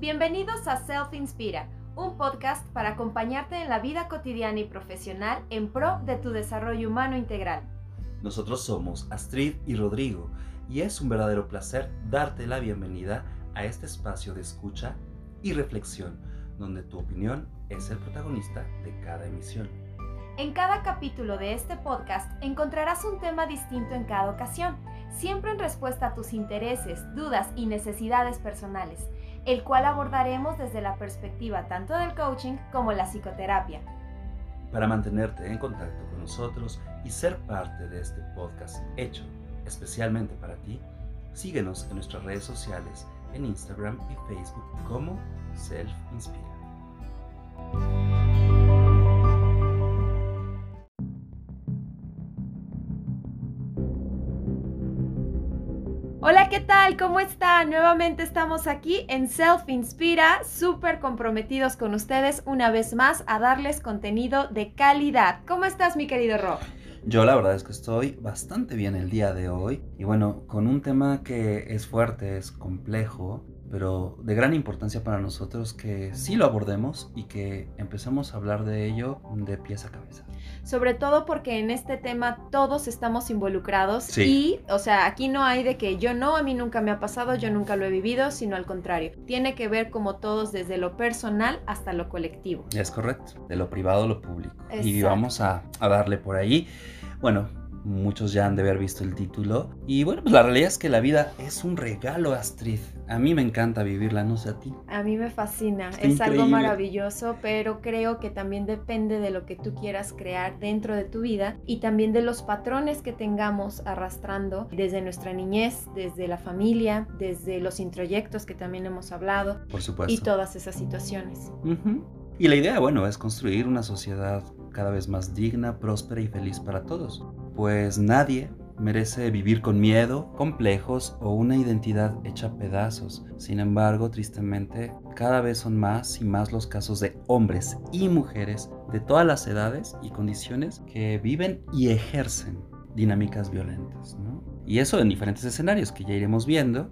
Bienvenidos a Self Inspira, un podcast para acompañarte en la vida cotidiana y profesional en pro de tu desarrollo humano integral. Nosotros somos Astrid y Rodrigo y es un verdadero placer darte la bienvenida a este espacio de escucha y reflexión, donde tu opinión es el protagonista de cada emisión. En cada capítulo de este podcast encontrarás un tema distinto en cada ocasión, siempre en respuesta a tus intereses, dudas y necesidades personales el cual abordaremos desde la perspectiva tanto del coaching como la psicoterapia. Para mantenerte en contacto con nosotros y ser parte de este podcast hecho especialmente para ti, síguenos en nuestras redes sociales en Instagram y Facebook como Self Inspira. ¿Qué tal? ¿Cómo están? Nuevamente estamos aquí en Self Inspira, súper comprometidos con ustedes una vez más a darles contenido de calidad. ¿Cómo estás, mi querido Rob? Yo la verdad es que estoy bastante bien el día de hoy y bueno, con un tema que es fuerte, es complejo, pero de gran importancia para nosotros que sí lo abordemos y que empecemos a hablar de ello de pies a cabeza. Sobre todo porque en este tema todos estamos involucrados y, o sea, aquí no hay de que yo no, a mí nunca me ha pasado, yo nunca lo he vivido, sino al contrario. Tiene que ver como todos desde lo personal hasta lo colectivo. Es correcto, de lo privado a lo público. Y vamos a, a darle por ahí. Bueno, Muchos ya han de haber visto el título. Y bueno, pues la realidad es que la vida es un regalo, Astrid. A mí me encanta vivirla, no sé a ti. A mí me fascina, es algo maravilloso, pero creo que también depende de lo que tú quieras crear dentro de tu vida y también de los patrones que tengamos arrastrando desde nuestra niñez, desde la familia, desde los introyectos que también hemos hablado. Por supuesto. Y todas esas situaciones. Y la idea, bueno, es construir una sociedad cada vez más digna, próspera y feliz para todos pues nadie merece vivir con miedo, complejos o una identidad hecha pedazos. Sin embargo, tristemente, cada vez son más y más los casos de hombres y mujeres de todas las edades y condiciones que viven y ejercen dinámicas violentas. Y eso en diferentes escenarios que ya iremos viendo.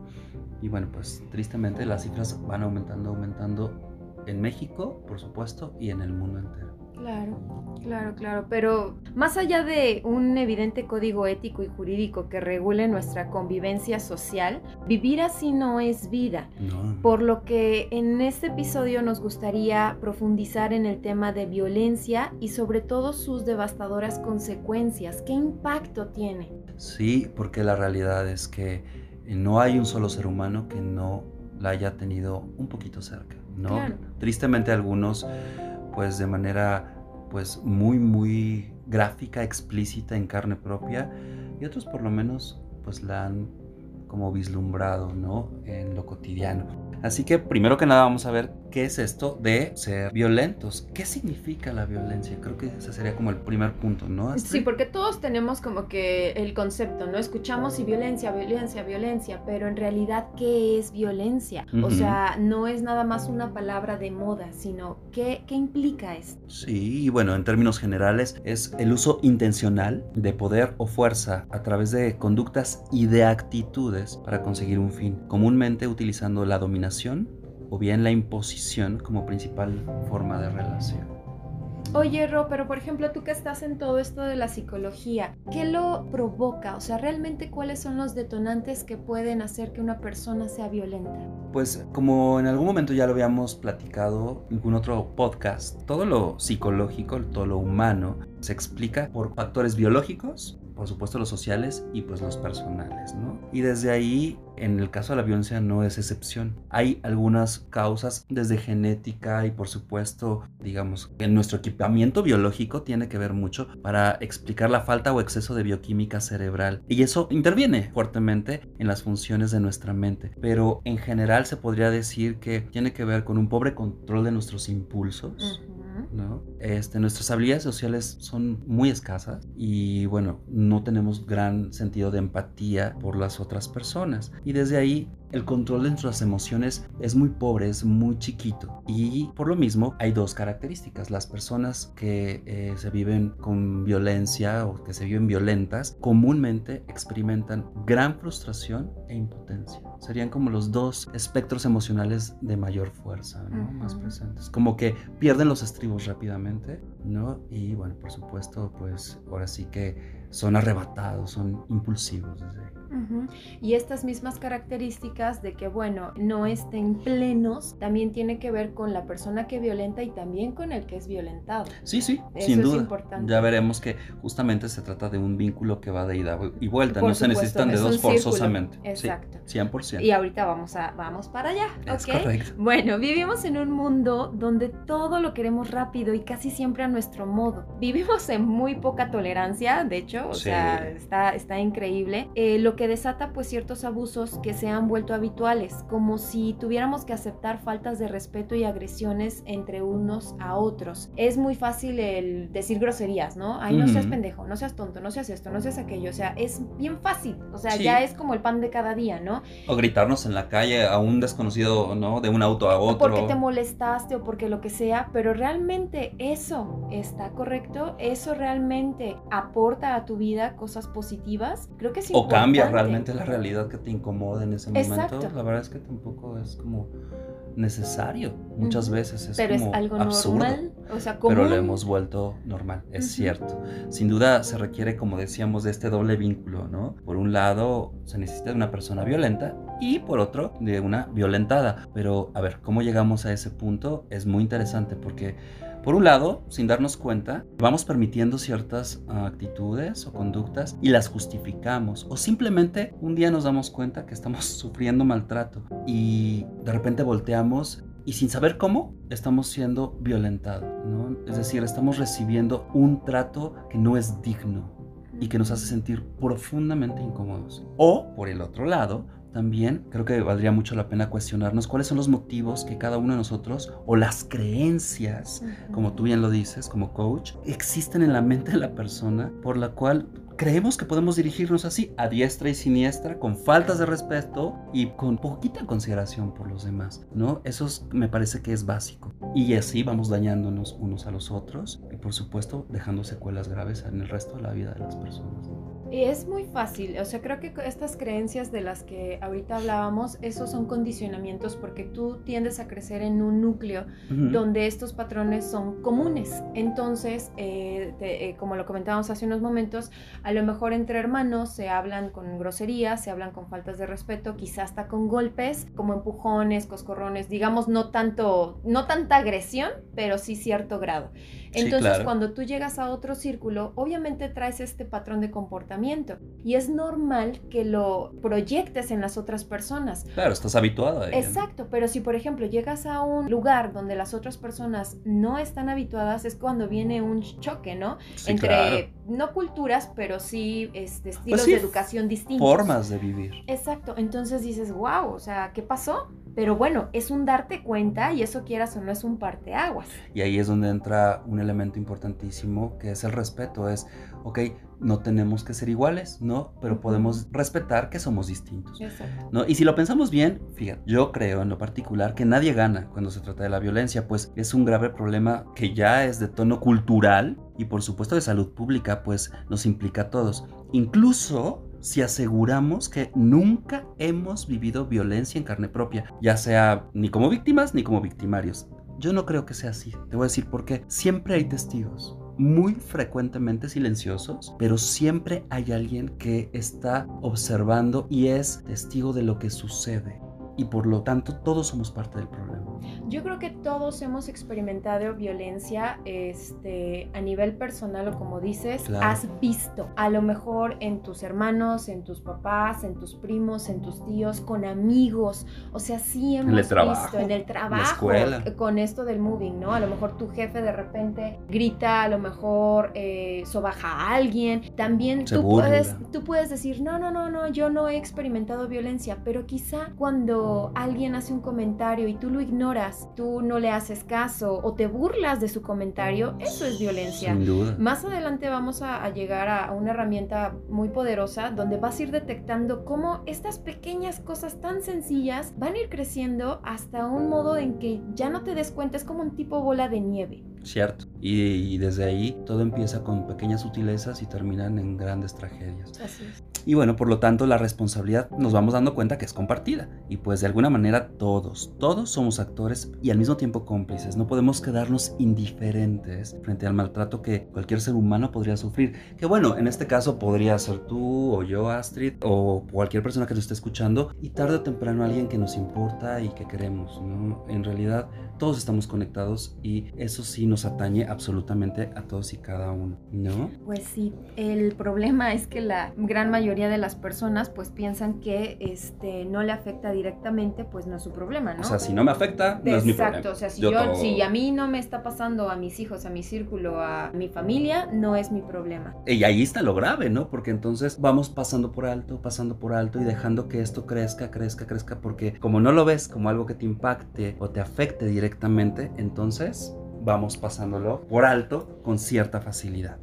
Y bueno, pues tristemente las cifras van aumentando, aumentando en México, por supuesto, y en el mundo entero. Claro, claro, claro, pero más allá de un evidente código ético y jurídico que regule nuestra convivencia social, vivir así no es vida. Por lo que en este episodio nos gustaría profundizar en el tema de violencia y sobre todo sus devastadoras consecuencias. ¿Qué impacto tiene? Sí, porque la realidad es que no hay un solo ser humano que no la haya tenido un poquito cerca, ¿no? Tristemente algunos pues de manera pues muy muy gráfica, explícita en carne propia y otros por lo menos pues la han como vislumbrado, ¿no? En lo cotidiano. Así que primero que nada vamos a ver qué es esto de ser violentos. ¿Qué significa la violencia? Creo que ese sería como el primer punto, ¿no? Sí, porque todos tenemos como que el concepto, ¿no? Escuchamos y violencia, violencia, violencia, pero en realidad, ¿qué es violencia? O sea, no es nada más una palabra de moda, sino ¿qué, qué implica esto? Sí, y bueno, en términos generales es el uso intencional de poder o fuerza a través de conductas y de actitudes para conseguir un fin, comúnmente utilizando la dominación o bien la imposición como principal forma de relación. Oye, Ro, pero por ejemplo, tú que estás en todo esto de la psicología, ¿qué lo provoca? O sea, realmente cuáles son los detonantes que pueden hacer que una persona sea violenta? Pues como en algún momento ya lo habíamos platicado en algún otro podcast, todo lo psicológico, todo lo humano, se explica por factores biológicos, por supuesto los sociales y pues los personales, ¿no? Y desde ahí, en el caso de la violencia no es excepción. Hay algunas causas desde genética y por supuesto, digamos, en nuestro equipamiento biológico tiene que ver mucho para explicar la falta o exceso de bioquímica cerebral. Y eso interviene fuertemente en las funciones de nuestra mente. Pero en general se podría decir que tiene que ver con un pobre control de nuestros impulsos ¿no? Este, nuestras habilidades sociales son muy escasas y bueno, no tenemos gran sentido de empatía por las otras personas. Y desde ahí el control de nuestras emociones es muy pobre, es muy chiquito. Y por lo mismo hay dos características. Las personas que eh, se viven con violencia o que se viven violentas comúnmente experimentan gran frustración e impotencia. Serían como los dos espectros emocionales de mayor fuerza, ¿no? Más presentes. Como que pierden los estribos rápidamente, ¿no? Y bueno, por supuesto, pues ahora sí que son arrebatados, son impulsivos desde ahí. Y estas mismas características de que, bueno, no estén plenos, también tiene que ver con la persona que violenta y también con el que es violentado. Sí, sí, sin duda. importante. Ya veremos que justamente se trata de un vínculo que va de ida y vuelta, no se necesitan de dos forzosamente. Exacto. Sí, 100%. Y ahorita vamos, a, vamos para allá. Es correcto. Bueno, vivimos en un mundo donde todo lo queremos rápido y casi siempre a nuestro modo. Vivimos en muy poca tolerancia, de hecho, o sea, está, está increíble. Eh, lo que desata pues ciertos abusos que se han vuelto habituales, como si tuviéramos que aceptar faltas de respeto y agresiones entre unos a otros. Es muy fácil el decir groserías, ¿no? Ay, no seas pendejo, no seas tonto, no seas esto, no seas aquello, o sea, es bien fácil, o sea, ya es como el pan de cada día, ¿no? O gritarnos en la calle a un desconocido, ¿no? De un auto a otro. porque te molestaste o porque lo que sea, pero realmente eso está correcto, eso realmente aporta a tu vida cosas positivas, creo que sí. O cambia realmente la realidad que te incomoda en ese momento, la verdad es que tampoco es como necesario. Muchas veces es pero como es algo absurdo, normal, o sea, pero lo hemos vuelto normal, es cierto. Sin duda se requiere, como decíamos, de este doble vínculo, ¿no? Por un lado se necesita de una persona violenta y por otro de una violentada. Pero a ver, ¿cómo llegamos a ese punto? Es muy interesante porque por un lado, sin darnos cuenta, vamos permitiendo ciertas ah, actitudes o conductas y las justificamos. O simplemente un día nos damos cuenta que estamos sufriendo maltrato y de repente volteamos y sin saber cómo estamos siendo violentados. ¿no? Es decir, estamos recibiendo un trato que no es digno y que nos hace sentir profundamente incómodos. O, por el otro lado, también creo que valdría mucho la pena cuestionarnos cuáles son los motivos que cada uno de nosotros o las creencias, como tú bien lo dices, como coach, existen en la mente de la persona por la cual creemos que podemos dirigirnos así, a diestra y siniestra, con faltas de respeto y con poquita consideración por los demás, ¿no? Eso me parece que es básico. Y así vamos dañándonos unos a los otros y por supuesto dejando secuelas graves en el resto de la vida de las personas. Y es muy fácil, o sea, creo que estas creencias de las que ahorita hablábamos, esos son condicionamientos porque tú tiendes a crecer en un núcleo donde estos patrones son comunes. Entonces, eh, eh, como lo comentábamos hace unos momentos, a lo mejor entre hermanos se hablan con groserías, se hablan con faltas de respeto, quizás hasta con golpes, como empujones, coscorrones, digamos, no tanto, no tanta agresión, pero sí cierto grado. Entonces, cuando tú llegas a otro círculo, obviamente traes este patrón de comportamiento y es normal que lo proyectes en las otras personas. Claro, estás habituado a ello. Exacto, pero si por ejemplo llegas a un lugar donde las otras personas no están habituadas, es cuando viene un choque, ¿no? Entre no culturas, pero sí este, estilos pues de educación distintos. Formas de vivir. Exacto, entonces dices, wow, o sea, ¿qué pasó? Pero bueno, es un darte cuenta y eso quieras o no es un parteaguas. Y ahí es donde entra un elemento importantísimo que es el respeto. Es, ok, no tenemos que ser iguales, ¿no? Pero podemos respetar que somos distintos. Exacto. ¿no? Y si lo pensamos bien, fíjate, yo creo en lo particular que nadie gana cuando se trata de la violencia, pues es un grave problema que ya es de tono cultural y por supuesto de salud pública, pues nos implica a todos. Incluso si aseguramos que nunca hemos vivido violencia en carne propia, ya sea ni como víctimas ni como victimarios. Yo no creo que sea así. Te voy a decir por qué. Siempre hay testigos muy frecuentemente silenciosos, pero siempre hay alguien que está observando y es testigo de lo que sucede y por lo tanto todos somos parte del problema. Yo creo que todos hemos experimentado violencia este, a nivel personal o como dices, has visto. A lo mejor en tus hermanos, en tus papás, en tus primos, en tus tíos, con amigos, o sea, sí hemos en el trabajo, visto en el trabajo, con esto del moving, ¿no? A lo mejor tu jefe de repente grita, a lo mejor eh, sobaja a alguien, también tú puedes, tú puedes decir, no, no, no, no, yo no he experimentado violencia, pero quizá cuando alguien hace un comentario y tú lo ignoras ignoras, tú no le haces caso o te burlas de su comentario, eso es violencia. Sin duda. Más adelante vamos a, a llegar a, a una herramienta muy poderosa donde vas a ir detectando cómo estas pequeñas cosas tan sencillas van a ir creciendo hasta un modo en que ya no te des cuenta, es como un tipo bola de nieve. Cierto. Y, desde ahí todo empieza con pequeñas sutilezas y terminan en grandes tragedias. Así es. Y bueno, por lo tanto la responsabilidad nos vamos dando cuenta que es compartida. Y pues de alguna manera todos, todos somos actores y al mismo tiempo cómplices. No podemos quedarnos indiferentes frente al maltrato que cualquier ser humano podría sufrir. Que bueno, en este caso podría ser tú o yo, Astrid, o cualquier persona que nos esté escuchando. Y tarde o temprano alguien que nos importa y que queremos. ¿no? En realidad todos estamos conectados y eso sí nos atañe absolutamente a todos y cada uno, ¿no? Pues sí, el problema es que la gran mayoría de las personas pues piensan que este no le afecta directamente, pues no es su problema, ¿no? O sea, si no me afecta, no es mi problema. Exacto, o sea, si yo, si a mí no me está pasando a mis hijos, a mi círculo, a mi familia, no es mi problema. Y ahí está lo grave, ¿no? Porque entonces vamos pasando por alto, pasando por alto y dejando que esto crezca, crezca, crezca, porque como no lo ves como algo que te impacte o te afecte directamente, entonces vamos pasándolo por alto con cierta facilidad.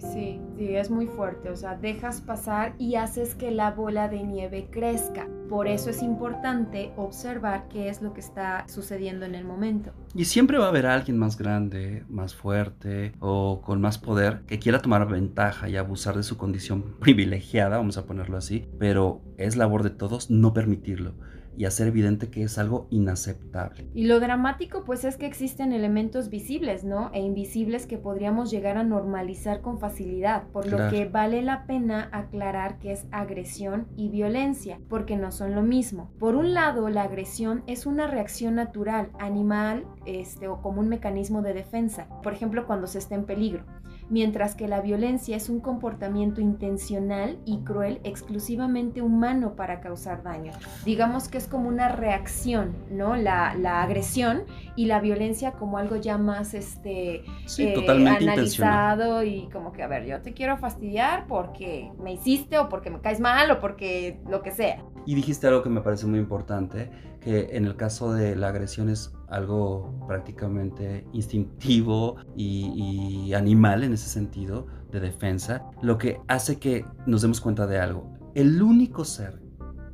Sí, sí, es muy fuerte. O sea, dejas pasar y haces que la bola de nieve crezca. Por eso es importante observar qué es lo que está sucediendo en el momento. Y siempre va a haber alguien más grande, más fuerte o con más poder que quiera tomar ventaja y abusar de su condición privilegiada, vamos a ponerlo así, pero es labor de todos no permitirlo y hacer evidente que es algo inaceptable. Y lo dramático pues es que existen elementos visibles, ¿no? E invisibles que podríamos llegar a normalizar con facilidad, por lo que vale la pena aclarar que es agresión y violencia, porque no son lo mismo. Por un lado, la agresión es una reacción natural, animal, este, o como un mecanismo de defensa, por ejemplo cuando se está en peligro mientras que la violencia es un comportamiento intencional y cruel exclusivamente humano para causar daño. Digamos que es como una reacción, ¿no? La, agresión y la violencia como algo ya más este, eh, analizado y como que, a ver, yo te quiero fastidiar porque me hiciste o porque me caes mal o porque lo que sea. Y dijiste algo que me parece muy importante, que en el caso de la agresión es algo prácticamente instintivo y, animal en ese sentido de defensa, lo que hace que nos demos cuenta de algo. El único ser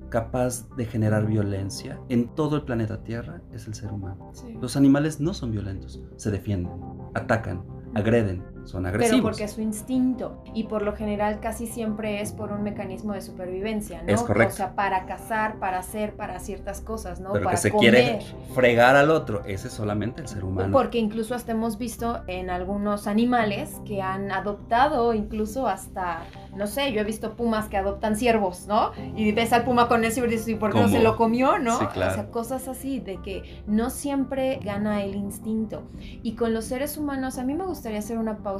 capaz de generar violencia en todo el planeta Tierra es el ser humano. Los animales no son violentos, se defienden, atacan, agreden, son agresivos. Pero porque es su instinto y por lo general casi siempre es por un mecanismo de supervivencia, ¿no? Es correcto. O sea, para cazar, para hacer, para ciertas cosas, ¿no? Pero para que se quiere fregar al otro, ese es solamente el ser humano. Porque incluso hasta hemos visto en algunos animales que han adoptado incluso hasta, no sé, yo he visto pumas que adoptan ciervos, ¿no? Y ves al puma con ese y dices, ¿y por qué no se lo comió, no? Sí, claro. O sea, cosas así de que no siempre gana el instinto. Y con los seres humanos, a mí me gustaría hacer una pausa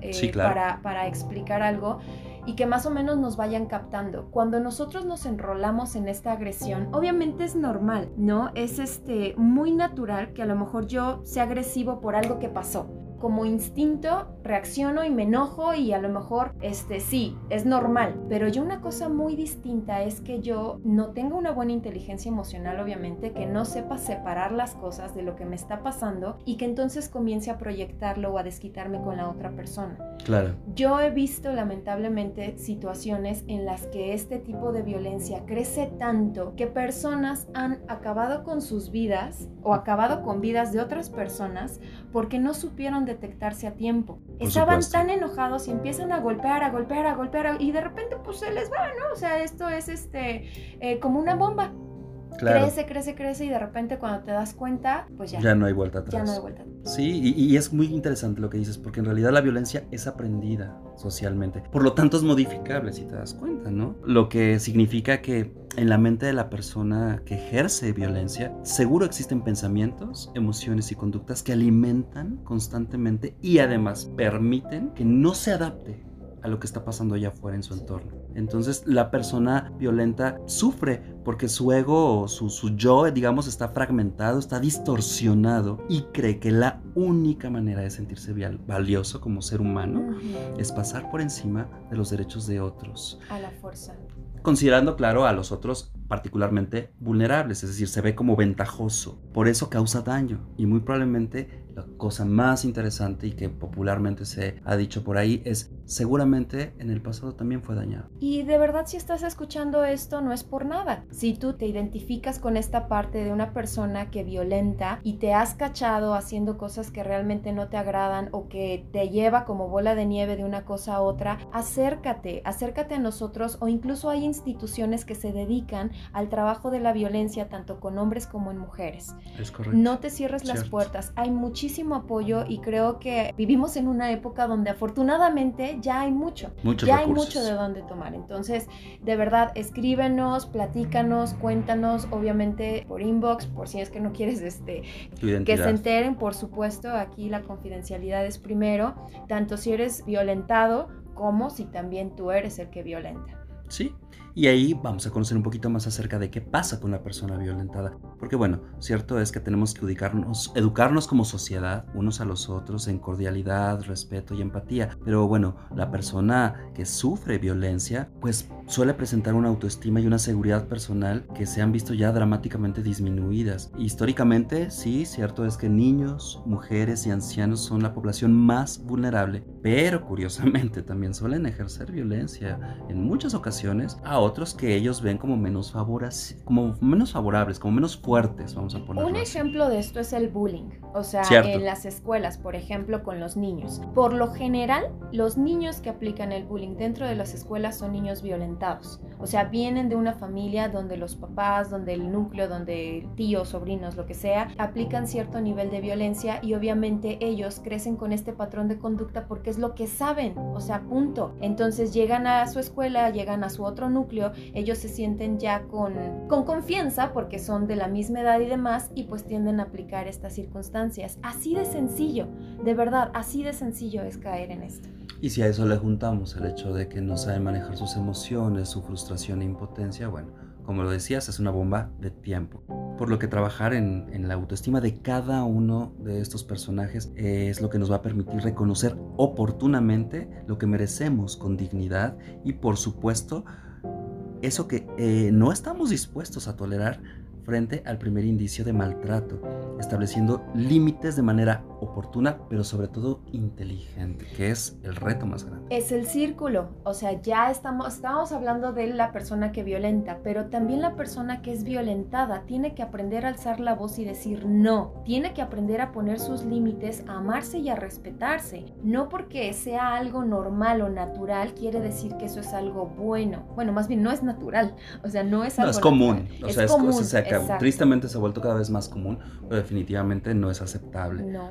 eh, para, para explicar algo y que más o menos nos vayan captando. Cuando nosotros nos enrolamos en esta agresión, obviamente es normal, ¿no? Es este muy natural que a lo mejor yo sea agresivo por algo que pasó como instinto reacciono y me enojo y a lo mejor este sí, es normal, pero yo una cosa muy distinta es que yo no tengo una buena inteligencia emocional obviamente, que no sepa separar las cosas de lo que me está pasando y que entonces comience a proyectarlo o a desquitarme con la otra persona. Claro. Yo he visto lamentablemente situaciones en las que este tipo de violencia crece tanto que personas han acabado con sus vidas o acabado con vidas de otras personas porque no supieron detectarse a tiempo. Estaban tan enojados y empiezan a golpear, a golpear, a golpear y de repente pues se les va, ¿no? O sea, esto es este eh, como una bomba. Crece, crece, crece y de repente cuando te das cuenta, pues ya. Ya no hay vuelta atrás. Ya no hay vuelta atrás. Sí, y, es muy interesante lo que dices, porque en realidad la violencia es aprendida socialmente. Por lo tanto es modificable, si te das cuenta, ¿no? Lo que significa que en la mente de la persona que ejerce violencia, seguro existen pensamientos, emociones y conductas que alimentan constantemente y además permiten que no se adapte a lo que está pasando allá afuera en su entorno. Entonces la persona violenta sufre porque su ego o su, su, yo, digamos, está fragmentado, está distorsionado y cree que la única manera de sentirse valioso como ser humano es pasar por encima de los derechos de otros. A la fuerza considerando, claro, a los otros particularmente vulnerables, es decir, se ve como ventajoso. Por eso causa daño y muy probablemente la cosa más interesante y que popularmente se ha dicho por ahí es seguramente en el pasado también fue dañado. Y de verdad si estás escuchando esto no es por nada. Si tú te identificas con esta parte de una persona que violenta y te has cachado haciendo cosas que realmente no te agradan o que te lleva como bola de nieve de una cosa a otra, acércate, acércate a nosotros o incluso hay instituciones que se dedican al trabajo de la violencia tanto con hombres como en mujeres. Es correcto. No te cierres las puertas. Hay muchísimas muchísimo apoyo y creo que vivimos en una época donde afortunadamente ya hay mucho, ya hay mucho de dónde tomar. Entonces, de verdad, escríbenos, platícanos, cuéntanos, obviamente por inbox, por si es que no quieres este, que se enteren, por supuesto, aquí la confidencialidad es primero, tanto si eres violentado como si también tú eres el que violenta. Sí, y ahí vamos a conocer un poquito más acerca de qué pasa con la persona violentada. Porque bueno, cierto es que tenemos que educarnos, educarnos como sociedad unos a los otros en cordialidad, respeto y empatía. Pero bueno, la persona que sufre violencia pues suele presentar una autoestima y una seguridad personal que se han visto ya dramáticamente disminuidas. Históricamente, sí, cierto es que niños, mujeres y ancianos son la población más vulnerable, pero curiosamente también suelen ejercer violencia en muchas ocasiones a otros que ellos ven como menos, favorables, como menos favorables, como menos fuertes, vamos a poner. Un ejemplo de esto es el bullying, o sea, en las escuelas, por ejemplo, con los niños. Por lo general, los niños que aplican el bullying dentro de las escuelas son niños violentados. O sea, vienen de una familia donde los papás, donde el núcleo, donde tíos, sobrinos, lo que sea, aplican cierto nivel de violencia y obviamente ellos crecen con este patrón de conducta porque es lo que saben, o sea, punto. Entonces llegan a su escuela, llegan a su otro núcleo, ellos se sienten ya con, con confianza porque son de la misma edad y demás y pues tienden a aplicar estas circunstancias. Así de sencillo, de verdad, así de sencillo es caer en esto. Y si a eso le juntamos el hecho de que no saben manejar sus emociones, su frustración e impotencia, bueno, como lo decías, es una bomba de tiempo. Por lo que trabajar en, en, la autoestima de cada uno de estos personajes es lo que nos va a permitir reconocer oportunamente lo que merecemos con dignidad y por supuesto eso que eh, no estamos dispuestos a tolerar frente al primer indicio de maltrato, estableciendo límites de manera oportuna, pero sobre todo inteligente, que es el reto más grande. Es el círculo, o sea, ya estamos, estamos hablando de la persona que violenta, pero también la persona que es violentada tiene que aprender a alzar la voz y decir no, tiene que aprender a poner sus límites, a amarse y a respetarse. No porque sea algo normal o natural quiere decir que eso es algo bueno. Bueno, más bien no es natural, o sea, no es algo... No, es común, o sea, es, común, tristemente se ha vuelto cada vez más común, pero definitivamente no es aceptable. No.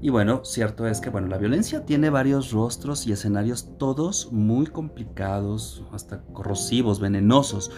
Y bueno, cierto es que bueno, la violencia tiene varios rostros y escenarios todos muy complicados, hasta corrosivos, venenosos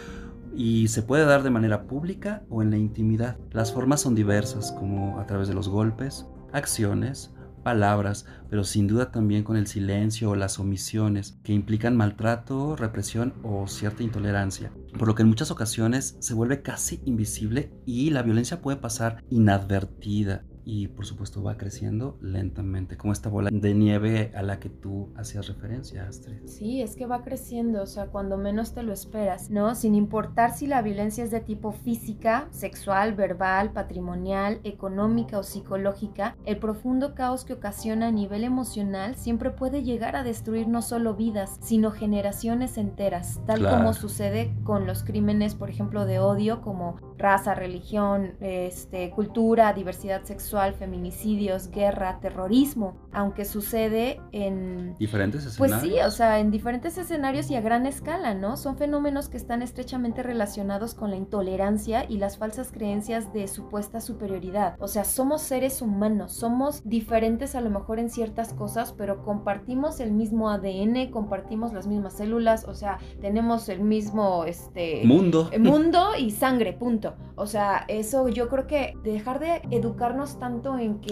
y se puede dar de manera pública o en la intimidad. Las formas son diversas, como a través de los golpes, acciones, palabras, pero sin duda también con el silencio o las omisiones, que implican maltrato, represión o cierta intolerancia, por lo que en muchas ocasiones se vuelve casi invisible y la violencia puede pasar inadvertida y por supuesto va creciendo lentamente, como esta bola de nieve a la que tú hacías referencia, Astrid. Sí, es que va creciendo, o sea, cuando menos te lo esperas, ¿no? Sin importar si la violencia es de tipo física, sexual, verbal, patrimonial, económica o psicológica, el profundo caos que ocasiona a nivel emocional siempre puede llegar a destruir no solo vidas, sino generaciones enteras, tal como sucede con los crímenes, por ejemplo, de odio como raza, religión, este, cultura, diversidad sexual, feminicidios, guerra, terrorismo, aunque sucede en diferentes escenarios. Pues sí, o sea, en diferentes escenarios y a gran escala, ¿no? Son fenómenos que están estrechamente relacionados con la intolerancia y las falsas creencias de supuesta superioridad. O sea, somos seres humanos, somos diferentes a lo mejor en ciertas cosas, pero compartimos el mismo ADN, compartimos las mismas células, o sea, tenemos el mismo este mundo, mundo y sangre, punto. O sea, eso yo creo que dejar de educarnos tanto en que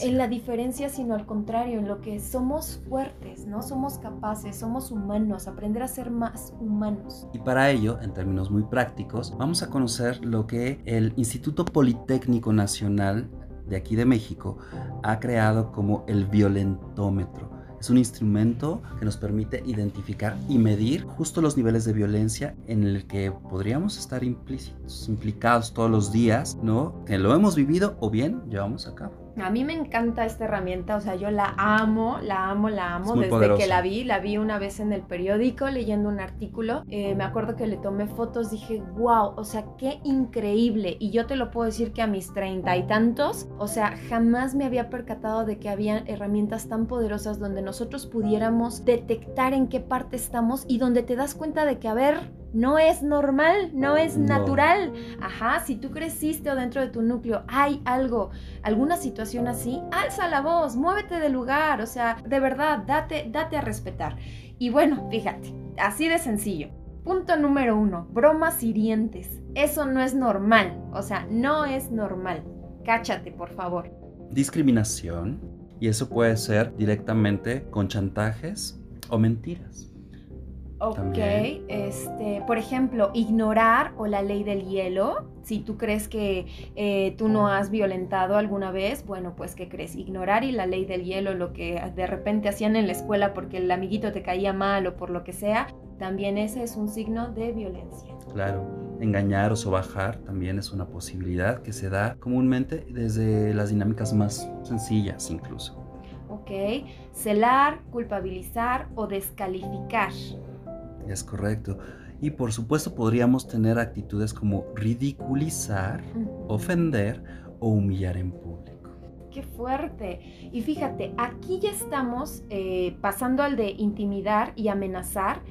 en la diferencia, sino al contrario, en lo que somos fuertes, ¿no? Somos capaces, somos humanos, aprender a ser más humanos. Y para ello, en términos muy prácticos, vamos a conocer lo que el Instituto Politécnico Nacional de aquí de México ha creado como el violentómetro Es un instrumento que nos permite identificar y medir justo los niveles de violencia en el que podríamos estar implícitos, implicados todos los días, ¿no? Que lo hemos vivido o bien llevamos a cabo. A mí me encanta esta herramienta, o sea, yo la amo, la amo, la amo desde que la vi. La vi una vez en el periódico leyendo un artículo. Eh, me acuerdo que le tomé fotos, dije, wow, o sea, qué increíble. Y yo te lo puedo decir que a mis treinta y tantos, o sea, jamás me había percatado de que había herramientas tan poderosas donde nosotros pudiéramos detectar en qué parte estamos y donde te das cuenta de que, a ver, no es normal, no es natural. Ajá, si tú creciste o dentro de tu núcleo hay algo, alguna situación así, alza la voz, muévete del lugar, o sea, de verdad, date, date a respetar. Y bueno, fíjate, así de sencillo. Punto número uno, bromas hirientes. Eso no es normal, o sea, no es normal. Cáchate, por favor. Discriminación, y eso puede ser directamente con chantajes o mentiras. Ok, este, por ejemplo, ignorar o la ley del hielo. Si tú crees que eh, tú no has violentado alguna vez, bueno, pues ¿qué crees? Ignorar y la ley del hielo, lo que de repente hacían en la escuela porque el amiguito te caía mal o por lo que sea, también ese es un signo de violencia. Claro, engañar o sobajar también es una posibilidad que se da comúnmente desde las dinámicas más sencillas incluso. Ok, celar, culpabilizar o descalificar es correcto. Y por supuesto podríamos tener actitudes como ridiculizar, ofender o humillar en público. Qué fuerte. Y fíjate, aquí ya estamos eh, pasando al de intimidar y amenazar.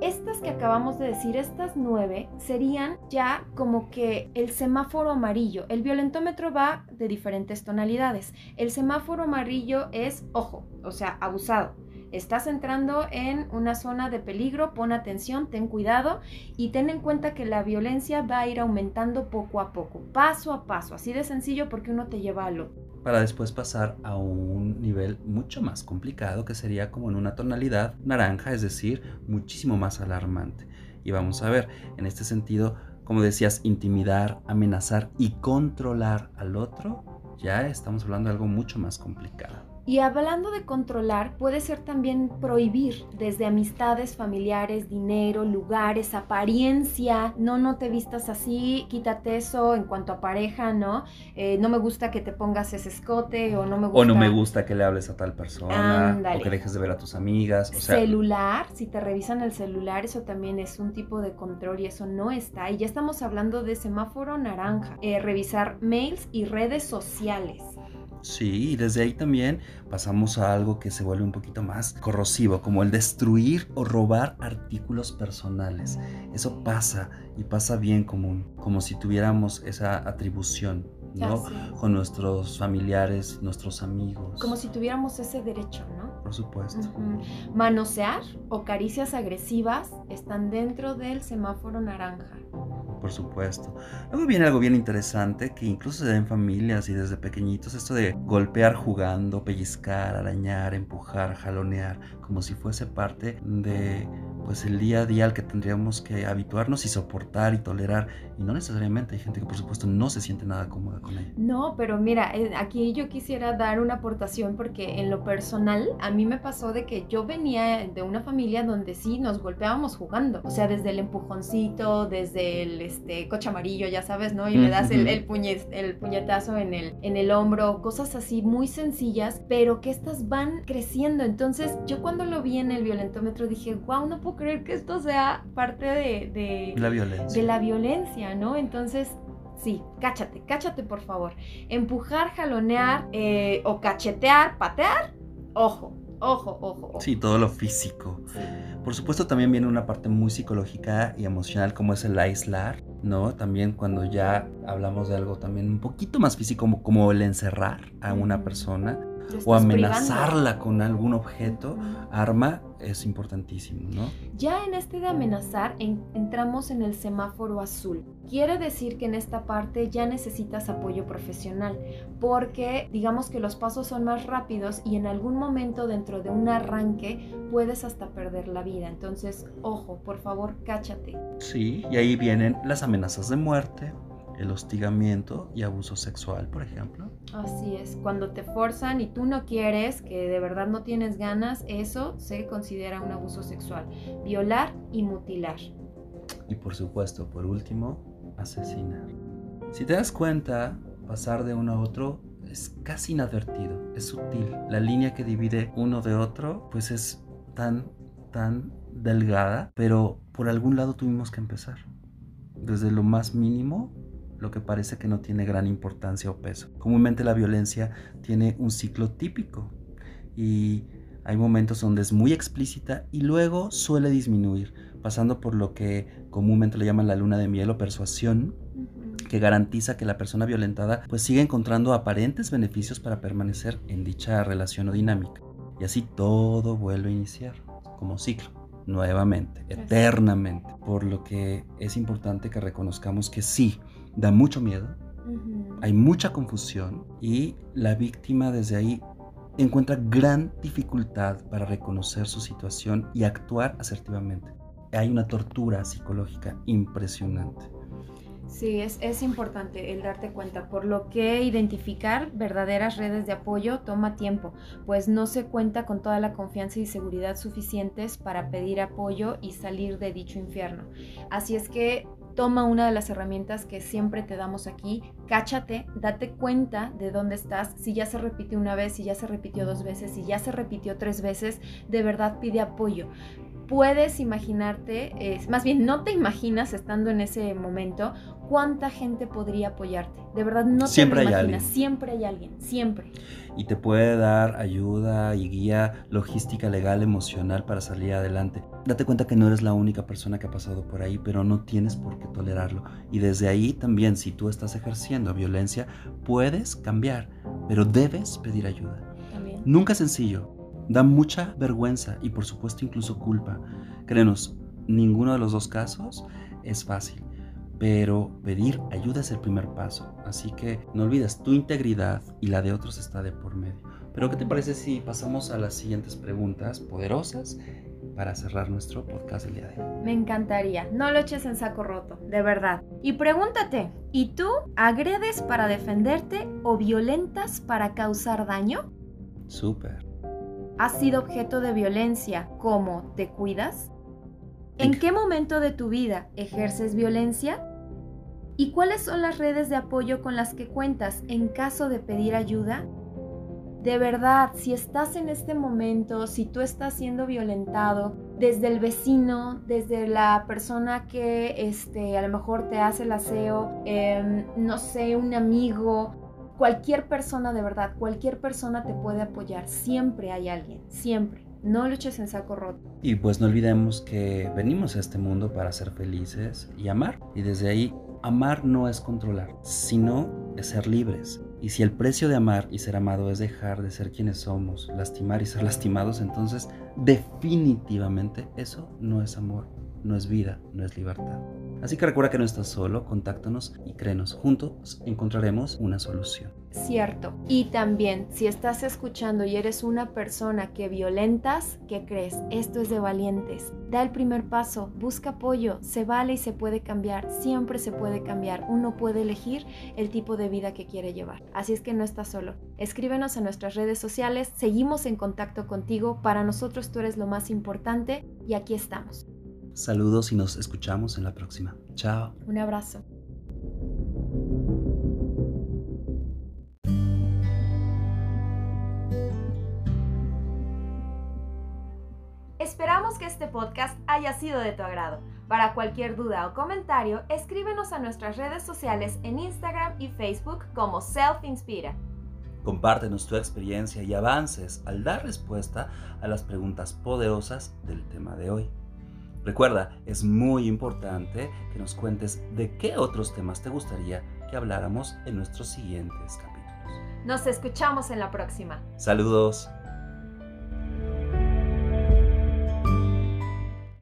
Estas que acabamos de decir, estas nueve, serían ya como que el semáforo amarillo. El violentómetro va de diferentes tonalidades. El semáforo amarillo es ojo, o sea, abusado estás entrando en una zona de peligro, pon atención, ten cuidado y ten en cuenta que la violencia va a ir aumentando poco a poco, paso a paso, así de sencillo porque uno te lleva a lo para después pasar a un nivel mucho más complicado que sería como en una tonalidad naranja, es decir, muchísimo más alarmante. Y vamos a ver, en este sentido, como decías, intimidar, amenazar y controlar al otro, ya estamos hablando de algo mucho más complicado. Y hablando de controlar, puede ser también prohibir desde amistades, familiares, dinero, lugares, apariencia. No, no te vistas así, quítate eso en cuanto a pareja, ¿no? Eh, no me gusta que te pongas ese escote o no me gusta. O no me gusta que le hables a tal persona o que dejes de ver a tus amigas. O celular, si te revisan el celular, eso también es un tipo de control y eso no está. Y ya estamos hablando de semáforo naranja. Eh, revisar mails y redes sociales. Sí, y desde ahí también pasamos a algo que se vuelve un poquito más corrosivo, como el destruir o robar artículos personales. Eso pasa y pasa bien común, como si tuviéramos esa atribución. ¿no? Con nuestros familiares, nuestros amigos. Como si tuviéramos ese derecho, ¿no? Por supuesto. Manosear o caricias agresivas están dentro del semáforo naranja. Por supuesto. Luego viene algo bien interesante que incluso se da en familias y desde pequeñitos, esto de golpear jugando, pellizcar, arañar, empujar, jalonear, como si fuese parte de pues el día a día al que tendríamos que habituarnos y soportar y tolerar. Y no necesariamente hay gente que por supuesto no se siente nada cómoda con ello. No, pero mira, eh, aquí yo quisiera dar una aportación porque en lo personal a mí me pasó de que yo venía de una familia donde sí nos golpeábamos jugando. O sea, desde el empujoncito, desde el este, coche amarillo, ya sabes, ¿no? Y le das el, el, el puñetazo en el, en el hombro, cosas así muy sencillas, pero que estas van creciendo. Entonces yo cuando lo vi en el violentómetro dije, wow, no puedo creer que esto sea parte de, la violencia. De la violencia, ¿no? Entonces, sí, cáchate, cáchate por favor. Empujar, jalonear eh, o cachetear, patear, ojo, ojo, ojo, Sí, todo lo físico. Por supuesto también viene una parte muy psicológica y emocional como es el aislar, ¿no? También cuando ya hablamos de algo también un poquito más físico como, como el encerrar a una persona o amenazarla con algún objeto, arma, es importantísimo, ¿no? Ya en este de amenazar entramos en el semáforo azul. Quiere decir que en esta parte ya necesitas apoyo profesional, porque digamos que los pasos son más rápidos y en algún momento dentro de un arranque puedes hasta perder la vida. Entonces, ojo, por favor, cáchate. Sí, y ahí vienen las amenazas de muerte, el hostigamiento y abuso sexual, por ejemplo. Así es, cuando te forzan y tú no quieres, que de verdad no tienes ganas, eso se considera un abuso sexual. Violar y mutilar. Y por supuesto, por último, asesinar. Si te das cuenta, pasar de uno a otro es casi inadvertido, es sutil. La línea que divide uno de otro, pues es tan, tan delgada, pero por algún lado tuvimos que empezar. Desde lo más mínimo lo que parece que no tiene gran importancia o peso. Comúnmente la violencia tiene un ciclo típico y hay momentos donde es muy explícita y luego suele disminuir, pasando por lo que comúnmente le llaman la luna de miel o persuasión, que garantiza que la persona violentada pues sigue encontrando aparentes beneficios para permanecer en dicha relación o dinámica. Y así todo vuelve a iniciar como ciclo, nuevamente, eternamente. Por lo que es importante que reconozcamos que sí, da mucho miedo, hay mucha confusión y la víctima desde ahí encuentra gran dificultad para reconocer su situación y actuar asertivamente. Hay una tortura psicológica impresionante. Sí, es, es, importante el darte cuenta, por lo que identificar verdaderas redes de apoyo toma tiempo, pues no se cuenta con toda la confianza y seguridad suficientes para pedir apoyo y salir de dicho infierno. Así es que toma una de las herramientas que siempre te damos aquí, cáchate, date cuenta de dónde estás, si ya se repitió una vez, si ya se repitió dos veces, si ya se repitió tres veces, de verdad pide apoyo. Puedes imaginarte, más bien no te imaginas estando en ese momento cuánta gente podría apoyarte. De verdad no te lo imaginas, siempre hay alguien, siempre. Y te puede dar ayuda y guía logística, legal, emocional para salir adelante. Date cuenta que no eres la única persona que ha pasado por ahí, pero no tienes por qué tolerarlo. Y desde ahí también, si tú estás ejerciendo violencia, puedes cambiar, pero debes pedir ayuda. Nunca es sencillo, da mucha vergüenza y por supuesto incluso culpa. Créenos, ninguno de los dos casos es fácil pero pedir ayuda es el primer paso. Así que no olvides, tu integridad y la de otros está de por medio. Pero ¿qué te parece si pasamos a las siguientes preguntas poderosas para cerrar nuestro podcast el día de hoy? Me encantaría. No lo eches en saco roto, de verdad. Y pregúntate, ¿y tú agredes para defenderte o violentas para causar daño? Súper. ¿Has sido objeto de violencia? ¿Cómo te cuidas? ¿En qué momento de tu vida ejerces violencia? ¿Y cuáles son las redes de apoyo con las que cuentas en caso de pedir ayuda? De verdad, si estás en este momento, si tú estás siendo violentado desde el vecino, desde la persona que este, a lo mejor te hace el aseo, em, no sé, un amigo, cualquier persona de verdad, cualquier persona te puede apoyar. Siempre hay alguien, siempre. No luches en saco roto. Y pues no olvidemos que venimos a este mundo para ser felices y amar. Y desde ahí amar no es controlar, sino ser libres. Y si el precio de amar y ser amado es dejar de ser quienes somos, lastimar y ser lastimados, entonces definitivamente eso no es amor, no es vida, no es libertad. Así que recuerda que no estás solo, contáctanos y créenos, juntos encontraremos una solución. Cierto. Y también, si estás escuchando y eres una persona que violentas, ¿qué crees? Esto es de valientes. Da el primer paso, busca apoyo, se vale y se puede cambiar, siempre se puede cambiar. Uno puede elegir el tipo de vida que quiere llevar. Así es que no estás solo. Escríbenos a nuestras redes sociales, seguimos en contacto contigo. Para nosotros tú eres lo más importante y aquí estamos. Saludos y nos escuchamos en la próxima. Chao. Un abrazo. Esperamos que este podcast haya sido de tu agrado. Para cualquier duda o comentario, escríbenos a nuestras redes sociales en Instagram y Facebook como Self Inspira. Compártenos tu experiencia y avances al dar respuesta a las preguntas poderosas del tema de hoy. Recuerda, es muy importante que nos cuentes de qué otros temas te gustaría que habláramos en nuestros siguientes capítulos. Nos escuchamos en la próxima. Saludos.